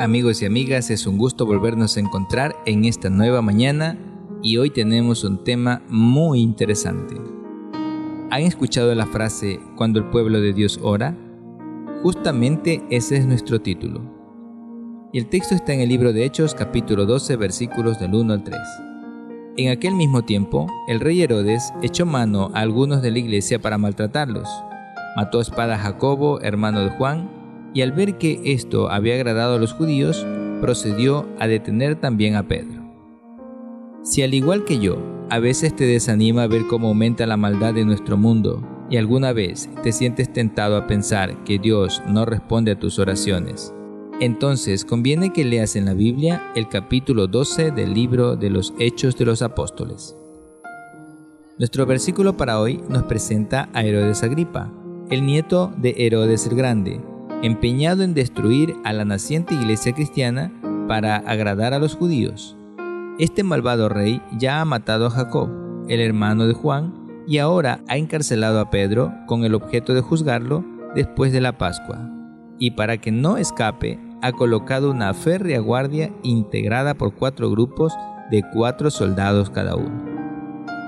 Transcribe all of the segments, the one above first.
Amigos y amigas, es un gusto volvernos a encontrar en esta nueva mañana y hoy tenemos un tema muy interesante. ¿Han escuchado la frase cuando el pueblo de Dios ora? Justamente ese es nuestro título. El texto está en el libro de Hechos capítulo 12 versículos del 1 al 3. En aquel mismo tiempo, el rey Herodes echó mano a algunos de la iglesia para maltratarlos. Mató a espada a Jacobo, hermano de Juan, y al ver que esto había agradado a los judíos, procedió a detener también a Pedro. Si al igual que yo, a veces te desanima ver cómo aumenta la maldad de nuestro mundo y alguna vez te sientes tentado a pensar que Dios no responde a tus oraciones, entonces conviene que leas en la Biblia el capítulo 12 del libro de los Hechos de los Apóstoles. Nuestro versículo para hoy nos presenta a Herodes Agripa, el nieto de Herodes el Grande, empeñado en destruir a la naciente iglesia cristiana para agradar a los judíos. Este malvado rey ya ha matado a Jacob, el hermano de Juan, y ahora ha encarcelado a Pedro con el objeto de juzgarlo después de la Pascua. Y para que no escape, ha colocado una férrea guardia integrada por cuatro grupos de cuatro soldados cada uno.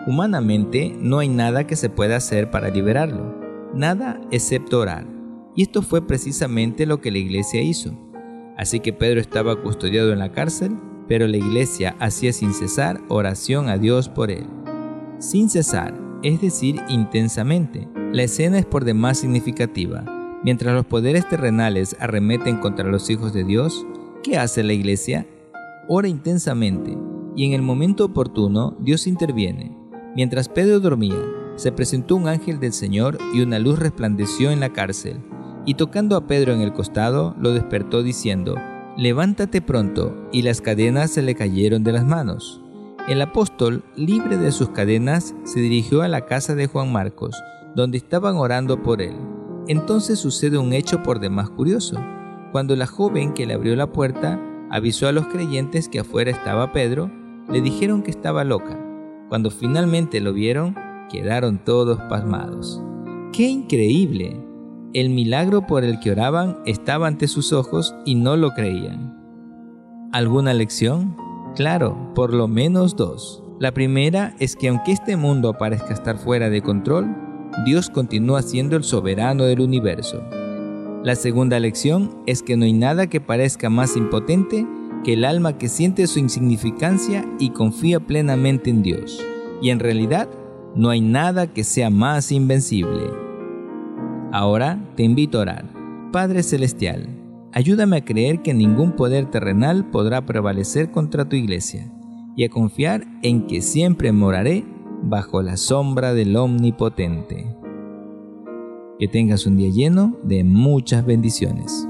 Humanamente no hay nada que se pueda hacer para liberarlo, nada excepto orar. Y esto fue precisamente lo que la iglesia hizo. Así que Pedro estaba custodiado en la cárcel, pero la iglesia hacía sin cesar oración a Dios por él. Sin cesar, es decir, intensamente. La escena es por demás significativa. Mientras los poderes terrenales arremeten contra los hijos de Dios, ¿qué hace la iglesia? Ora intensamente, y en el momento oportuno Dios interviene. Mientras Pedro dormía, se presentó un ángel del Señor y una luz resplandeció en la cárcel y tocando a Pedro en el costado, lo despertó diciendo, Levántate pronto, y las cadenas se le cayeron de las manos. El apóstol, libre de sus cadenas, se dirigió a la casa de Juan Marcos, donde estaban orando por él. Entonces sucede un hecho por demás curioso. Cuando la joven que le abrió la puerta avisó a los creyentes que afuera estaba Pedro, le dijeron que estaba loca. Cuando finalmente lo vieron, quedaron todos pasmados. ¡Qué increíble! El milagro por el que oraban estaba ante sus ojos y no lo creían. ¿Alguna lección? Claro, por lo menos dos. La primera es que aunque este mundo parezca estar fuera de control, Dios continúa siendo el soberano del universo. La segunda lección es que no hay nada que parezca más impotente que el alma que siente su insignificancia y confía plenamente en Dios. Y en realidad, no hay nada que sea más invencible. Ahora te invito a orar. Padre Celestial, ayúdame a creer que ningún poder terrenal podrá prevalecer contra tu iglesia y a confiar en que siempre moraré bajo la sombra del Omnipotente. Que tengas un día lleno de muchas bendiciones.